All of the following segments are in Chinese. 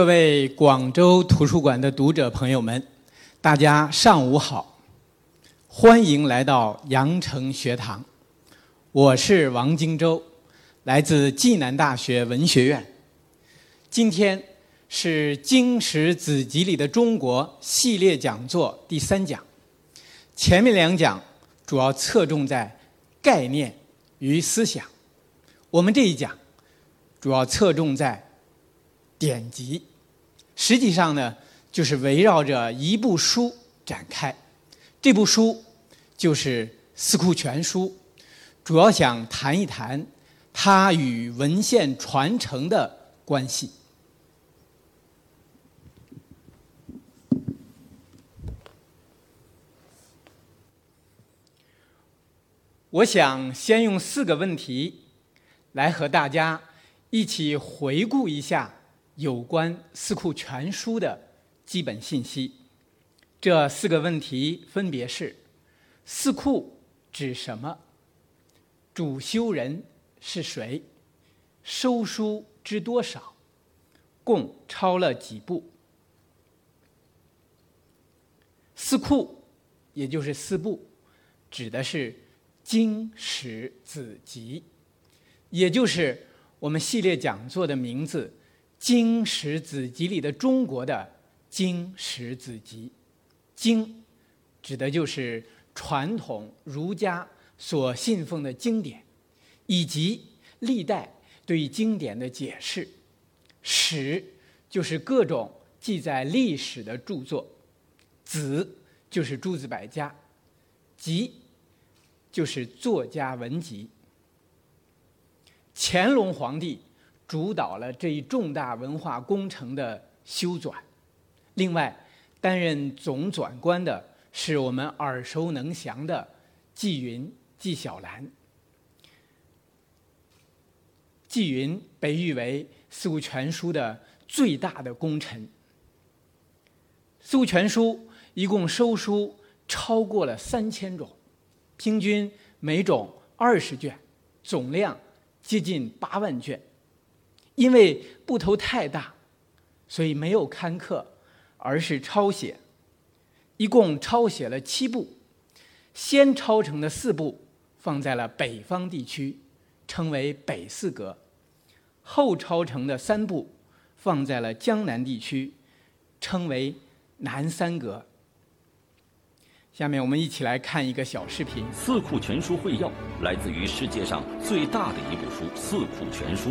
各位广州图书馆的读者朋友们，大家上午好，欢迎来到羊城学堂。我是王荆州，来自暨南大学文学院。今天是《经史子集里的中国》系列讲座第三讲，前面两讲主要侧重在概念与思想，我们这一讲主要侧重在典籍。实际上呢，就是围绕着一部书展开。这部书就是《四库全书》，主要想谈一谈它与文献传承的关系。我想先用四个问题来和大家一起回顾一下。有关《四库全书》的基本信息，这四个问题分别是：四库指什么？主修人是谁？收书知多少？共抄了几部？四库，也就是四部，指的是经史子集，也就是我们系列讲座的名字。经史子集里的中国的经史子集，经指的就是传统儒家所信奉的经典，以及历代对经典的解释；史就是各种记载历史的著作；子就是诸子百家；集就是作家文集。乾隆皇帝。主导了这一重大文化工程的修纂。另外，担任总纂官的是我们耳熟能详的纪云、纪晓岚。纪云被誉为《四库全书》的最大的功臣。《四库全书》一共收书超过了三千种，平均每种二十卷，总量接近八万卷。因为部头太大，所以没有刊刻，而是抄写。一共抄写了七部，先抄成的四部放在了北方地区，称为北四格；后抄成的三部放在了江南地区，称为南三格。下面我们一起来看一个小视频。《四库全书会要》来自于世界上最大的一部书《四库全书》。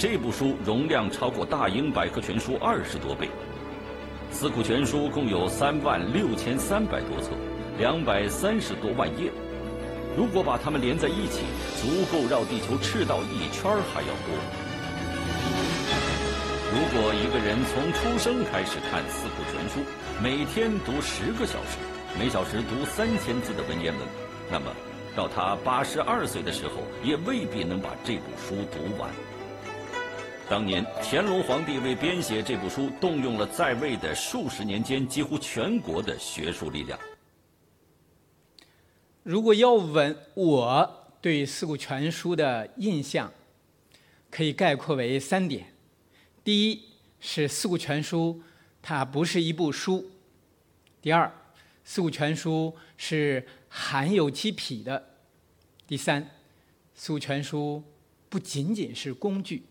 这部书容量超过《大英百科全书》二十多倍，《四库全书》共有三万六千三百多册，两百三十多万页。如果把它们连在一起，足够绕地球赤道一圈还要多。如果一个人从出生开始看《四库全书》，每天读十个小时，每小时读三千字的文言文，那么到他八十二岁的时候，也未必能把这部书读完。当年乾隆皇帝为编写这部书，动用了在位的数十年间几乎全国的学术力量。如果要问我对《四库全书》的印象，可以概括为三点：第一是《四库全书》它不是一部书；第二，《四库全书》是含有其痞的；第三，《四库全书》不仅仅是工具。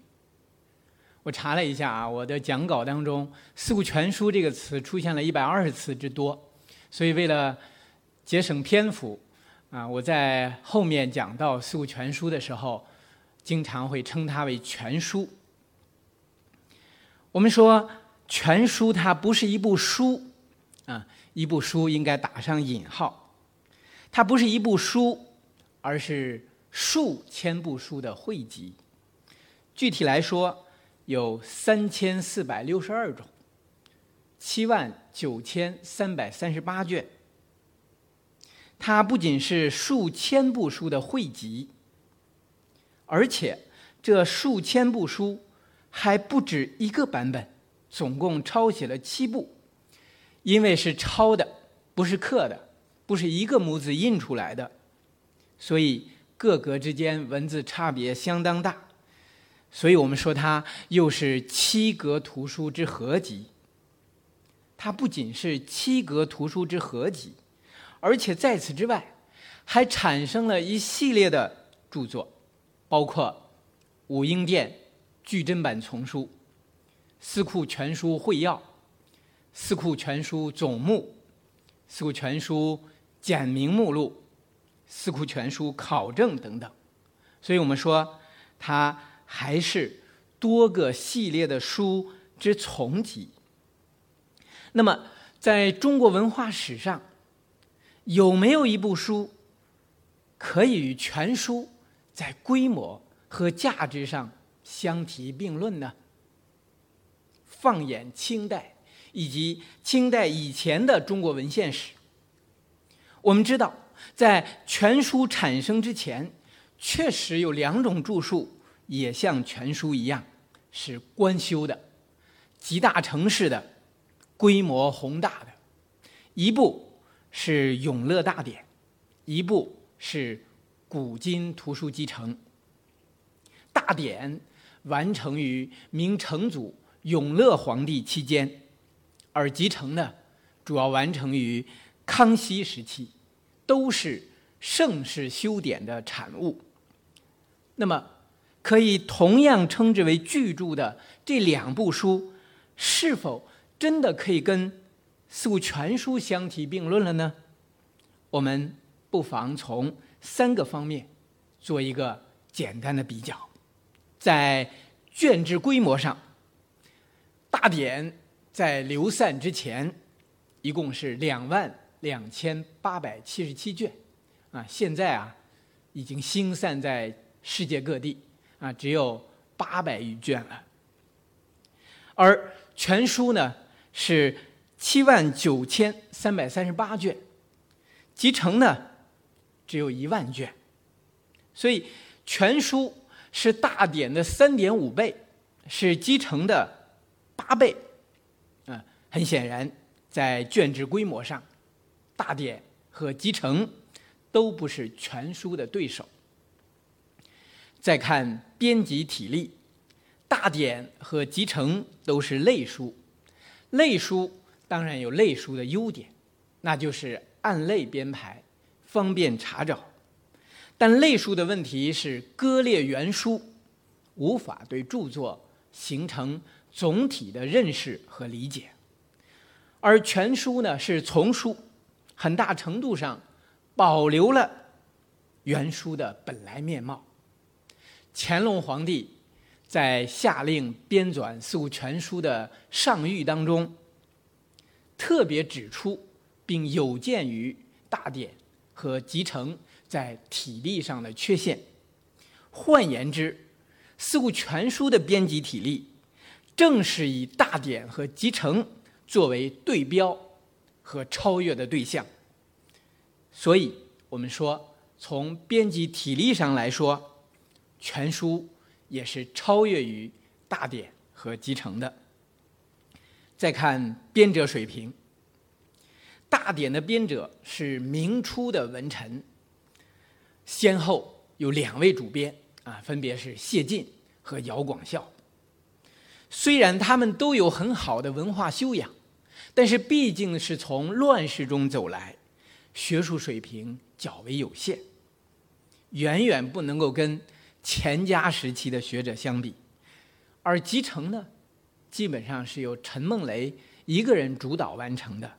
我查了一下啊，我的讲稿当中“四库全书”这个词出现了一百二十次之多，所以为了节省篇幅，啊，我在后面讲到《四库全书》的时候，经常会称它为全书。我们说全书它不是一部书，啊，一部书应该打上引号，它不是一部书，而是数千部书的汇集。具体来说，有三千四百六十二种，七万九千三百三十八卷。它不仅是数千部书的汇集，而且这数千部书还不止一个版本，总共抄写了七部。因为是抄的，不是刻的，不是一个模子印出来的，所以各格之间文字差别相当大。所以我们说它又是七格图书之合集。它不仅是七格图书之合集，而且在此之外，还产生了一系列的著作，包括武英殿巨珍版丛书、《四库全书会要》、《四库全书总目》、《四库全书简明目录》、《四库全书考证》等等。所以我们说，它还是多个系列的书之丛集。那么，在中国文化史上，有没有一部书可以与全书在规模和价值上相提并论呢？放眼清代以及清代以前的中国文献史，我们知道，在全书产生之前，确实有两种著述也像全书一样是官修的、集大成式的。规模宏大的，一部是《永乐大典》，一部是《古今图书集成》。大典完成于明成祖永乐皇帝期间，而集成呢，主要完成于康熙时期，都是盛世修典的产物。那么，可以同样称之为巨著的这两部书，是否？真的可以跟《四库全书》相提并论了呢？我们不妨从三个方面做一个简单的比较。在卷帙规模上，大典在流散之前一共是两万两千八百七十七卷，啊，现在啊已经星散在世界各地，啊，只有八百余卷了。而全书呢？是七万九千三百三十八卷，集成呢只有一万卷，所以全书是大典的三点五倍，是集成的八倍。嗯，很显然，在卷帙规模上，大典和集成都不是全书的对手。再看编辑体例，大典和集成都是类书。类书当然有类书的优点，那就是按类编排，方便查找。但类书的问题是割裂原书，无法对著作形成总体的认识和理解。而全书呢是丛书，很大程度上保留了原书的本来面貌。乾隆皇帝。在下令编纂《四库全书》的上谕当中，特别指出并有鉴于大典和集成在体例上的缺陷。换言之，《四库全书》的编辑体例正是以大典和集成作为对标和超越的对象。所以，我们说，从编辑体例上来说，全书。也是超越于大典和集成的。再看编者水平，大典的编者是明初的文臣，先后有两位主编啊，分别是谢晋和姚广孝。虽然他们都有很好的文化修养，但是毕竟是从乱世中走来，学术水平较为有限，远远不能够跟。钱家时期的学者相比，而集成呢，基本上是由陈梦雷一个人主导完成的。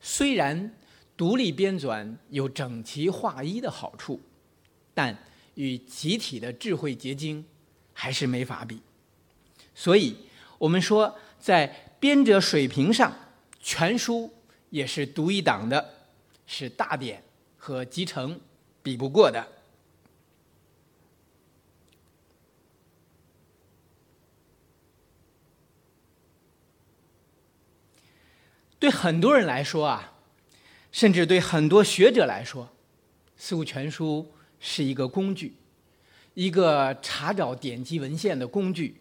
虽然独立编纂有整齐划一的好处，但与集体的智慧结晶还是没法比。所以，我们说在编者水平上，全书也是独一档的，是大典和集成比不过的。对很多人来说啊，甚至对很多学者来说，《四库全书》是一个工具，一个查找典籍文献的工具。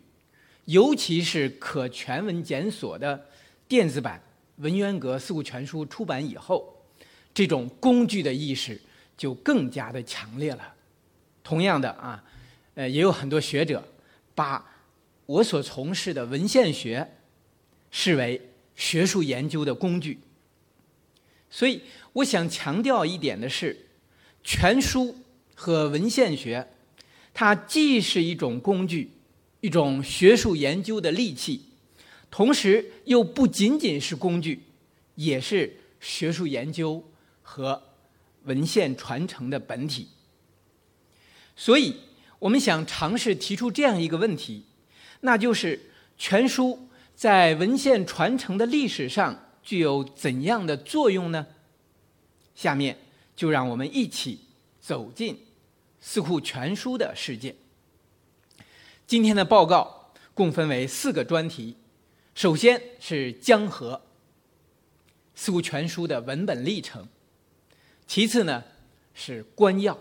尤其是可全文检索的电子版文渊阁《四库全书》出版以后，这种工具的意识就更加的强烈了。同样的啊，呃，也有很多学者把我所从事的文献学视为学术研究的工具。所以，我想强调一点的是，全书和文献学，它既是一种工具，一种学术研究的利器，同时又不仅仅是工具，也是学术研究和文献传承的本体。所以，我们想尝试提出这样一个问题，那就是全书在文献传承的历史上具有怎样的作用呢？下面就让我们一起走进《四库全书》的世界。今天的报告共分为四个专题，首先是江河《四库全书》的文本历程，其次呢是官要。《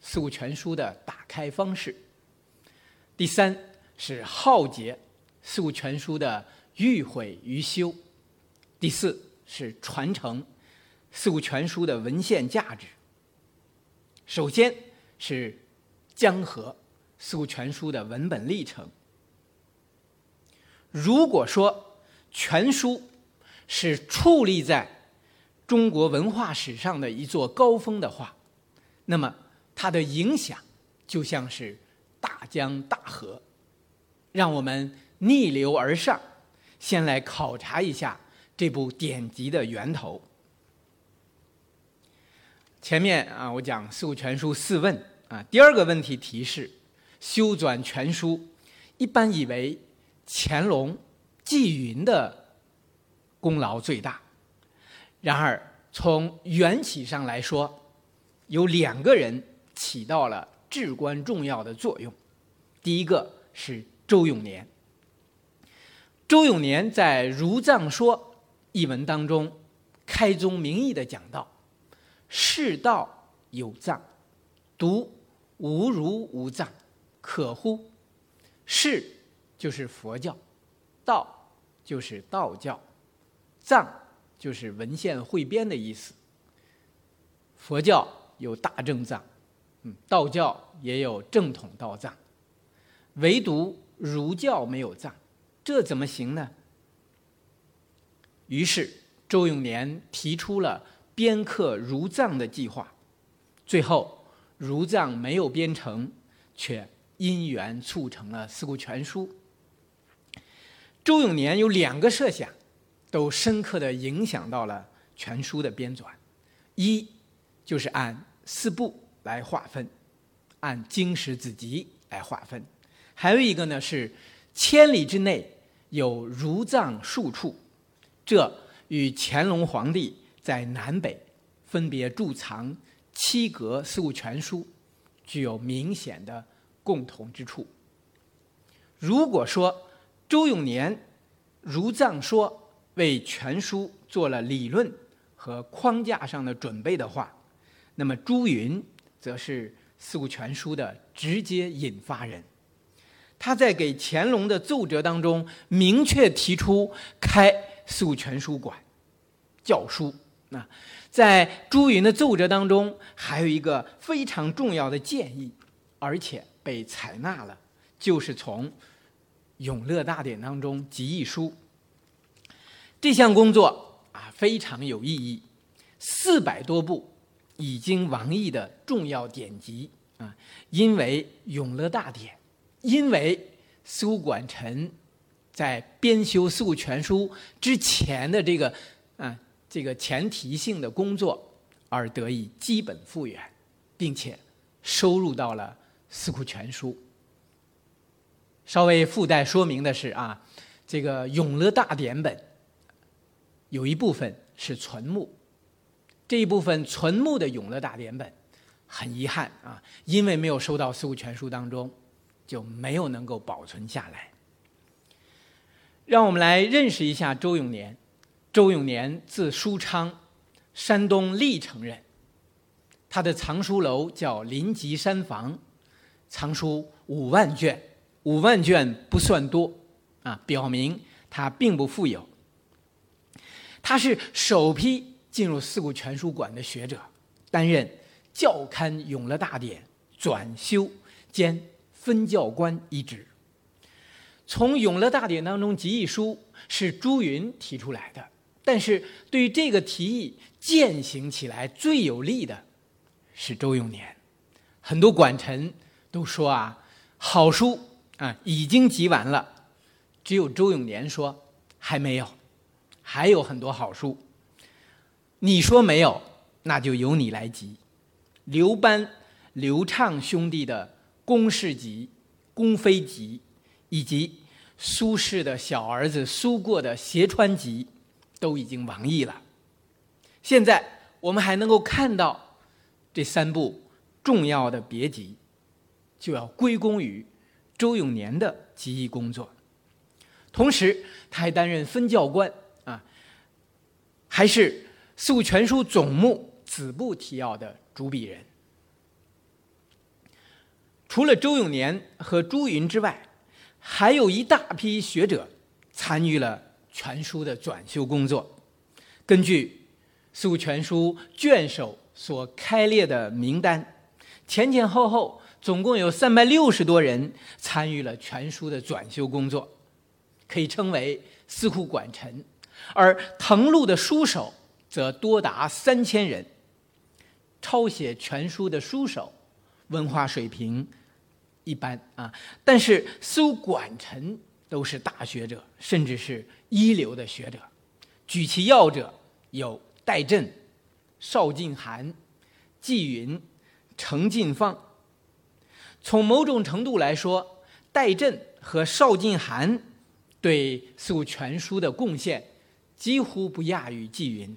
四库全书》的打开方式。第三是浩劫，《四库全书》的欲毁于修。第四是传承，《四库全书》的文献价值。首先是江河，《四库全书》的文本历程。如果说全书是矗立在中国文化史上的一座高峰的话，那么。它的影响就像是大江大河，让我们逆流而上，先来考察一下这部典籍的源头。前面啊，我讲《四库全书》四问啊，第二个问题提示：修纂全书，一般以为乾隆、纪云的功劳最大。然而，从缘起上来说，有两个人。起到了至关重要的作用。第一个是周永年。周永年在《儒藏说》一文当中，开宗明义的讲到：“世道有藏，独无儒无藏，可乎？”世就是佛教，道就是道教，藏就是文献汇编的意思。佛教有大正藏。嗯，道教也有正统道藏，唯独儒教没有藏，这怎么行呢？于是周永年提出了编刻儒藏的计划，最后儒藏没有编成，却因缘促成了《四库全书》。周永年有两个设想，都深刻的影响到了全书的编纂，一就是按四部。来划分，按经史子集来划分，还有一个呢是千里之内有儒藏数处，这与乾隆皇帝在南北分别贮藏七格四库全书具有明显的共同之处。如果说周永年儒藏说为全书做了理论和框架上的准备的话，那么朱云。则是《四库全书》的直接引发人，他在给乾隆的奏折当中明确提出开《四库全书馆教书。那在朱云的奏折当中，还有一个非常重要的建议，而且被采纳了，就是从《永乐大典》当中集一书。这项工作啊非常有意义，四百多部。已经亡佚的重要典籍啊，因为《永乐大典》，因为苏管臣在编修《四库全书》之前的这个啊这个前提性的工作，而得以基本复原，并且收入到了《四库全书》。稍微附带说明的是啊，这个《永乐大典》本有一部分是存目。这一部分存目的《永乐大典》本，很遗憾啊，因为没有收到《四库全书》当中，就没有能够保存下来。让我们来认识一下周永年。周永年字书昌，山东历城人。他的藏书楼叫临吉山房，藏书五万卷，五万卷不算多啊，表明他并不富有。他是首批。进入四库全书馆的学者，担任教刊《永乐大典》转修兼分教官一职，从《永乐大典》当中集议书是朱云提出来的，但是对于这个提议践行起来最有力的是周永年。很多管臣都说啊，好书啊已经集完了，只有周永年说还没有，还有很多好书。你说没有，那就由你来集。刘班、刘畅兄弟的《公事集》《公妃集》，以及苏轼的小儿子苏过的《斜川集》，都已经亡佚了。现在我们还能够看到这三部重要的别集，就要归功于周永年的集义工作。同时，他还担任分教官啊，还是《四库全书总目》子部提要的。主笔人，除了周永年和朱云之外，还有一大批学者参与了全书的转修工作。根据《四库全书》卷首所开列的名单，前前后后总共有三百六十多人参与了全书的转修工作，可以称为四库管臣。而誊录的书手则多达三千人。抄写全书的书手，文化水平一般啊，但是苏管臣都是大学者，甚至是一流的学者。举其要者有戴震、邵静涵、纪云、程进芳。从某种程度来说，戴震和邵静涵对四全书的贡献几乎不亚于纪云。《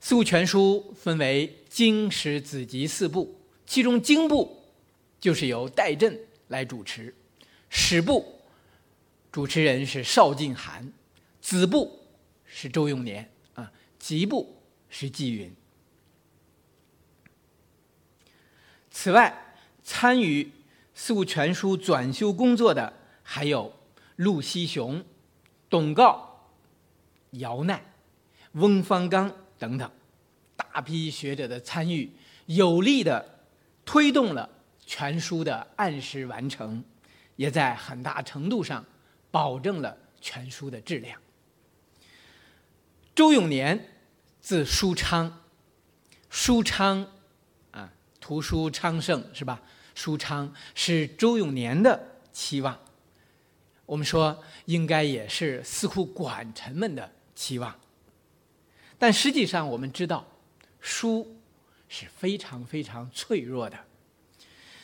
四库全书》分为经、史、子集四部，其中经部就是由戴震来主持，史部主持人是邵静涵，子部是周永年啊，集部是纪云。此外，参与《四库全书》转修工作的还有陆锡雄、董诰、姚鼐、翁方刚。等等，大批学者的参与，有力的推动了全书的按时完成，也在很大程度上保证了全书的质量。周永年，字书昌，书昌啊，图书昌盛是吧？书昌是周永年的期望，我们说应该也是四库管臣们的期望。但实际上，我们知道，书是非常非常脆弱的，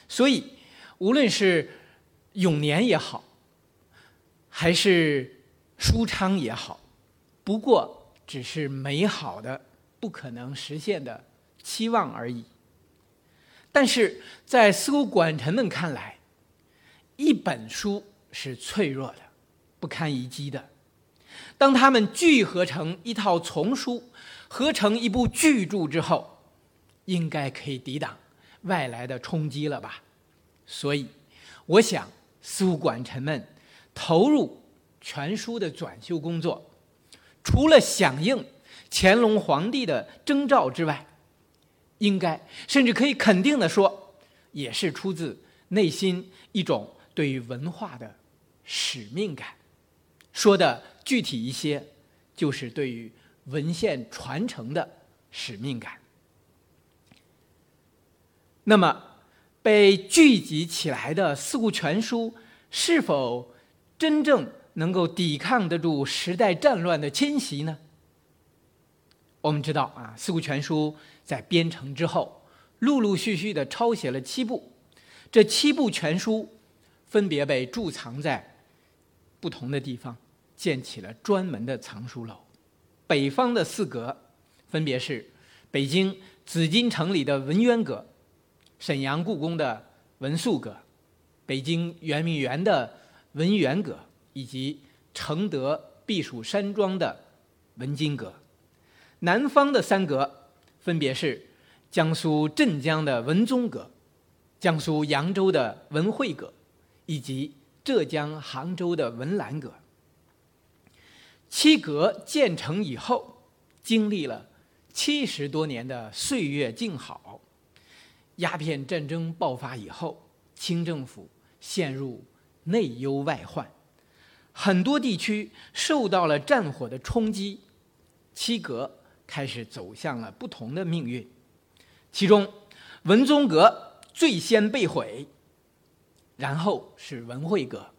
所以无论是永年也好，还是舒昌也好，不过只是美好的、不可能实现的期望而已。但是在四库管臣们看来，一本书是脆弱的、不堪一击的。当他们聚合成一套丛书，合成一部巨著之后，应该可以抵挡外来的冲击了吧？所以，我想苏管臣们投入全书的转修工作，除了响应乾隆皇帝的征召之外，应该甚至可以肯定的说，也是出自内心一种对于文化的使命感。说的。具体一些，就是对于文献传承的使命感。那么，被聚集起来的《四库全书》是否真正能够抵抗得住时代战乱的侵袭呢？我们知道啊，《四库全书》在编成之后，陆陆续续的抄写了七部，这七部全书分别被贮藏在不同的地方。建起了专门的藏书楼，北方的四阁分别是北京紫禁城里的文渊阁、沈阳故宫的文肃阁、北京圆明园的文渊阁，以及承德避暑山庄的文津阁。南方的三阁分别是江苏镇江的文宗阁、江苏扬州的文惠阁，以及浙江杭州的文澜阁。七阁建成以后，经历了七十多年的岁月静好。鸦片战争爆发以后，清政府陷入内忧外患，很多地区受到了战火的冲击，七阁开始走向了不同的命运。其中，文宗阁最先被毁，然后是文惠阁，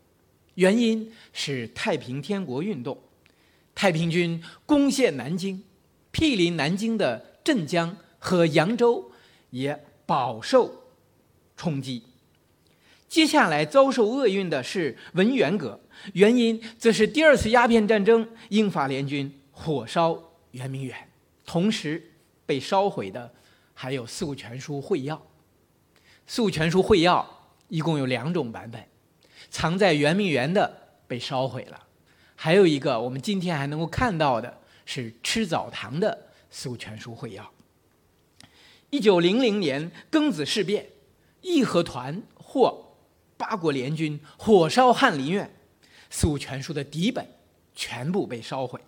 原因是太平天国运动，太平军攻陷南京，毗邻南京的镇江和扬州也饱受冲击。接下来遭受厄运的是文渊阁，原因则是第二次鸦片战争，英法联军火烧圆明园，同时被烧毁的还有《四库全书会要》。《四库全书会要》一共有两种版本，藏在圆明园的被烧毁了，还有一个我们今天还能够看到的是吃澡堂的《四库全书会要》。一九零零年庚子事变，义和团或八国联军火烧翰林院，四库全书的底本全部被烧毁。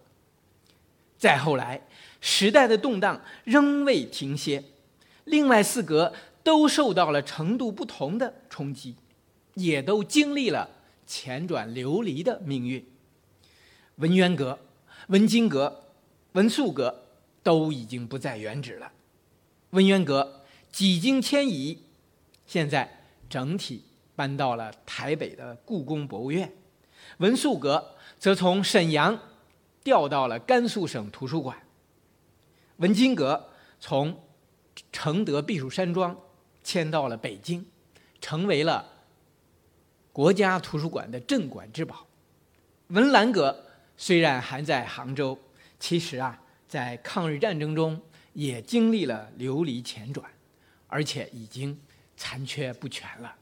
再后来，时代的动荡仍未停歇，另外四阁都受到了程度不同的冲击，也都经历了前转流离的命运。文渊阁、文津阁、文素阁都已经不在原址了。文渊阁几经迁移，现在整体。搬到了台北的故宫博物院，文肃阁则从沈阳调到了甘肃省图书馆，文津阁从承德避暑山庄迁到了北京，成为了国家图书馆的镇馆之宝。文澜阁虽然还在杭州，其实啊，在抗日战争中也经历了流离前转，而且已经残缺不全了。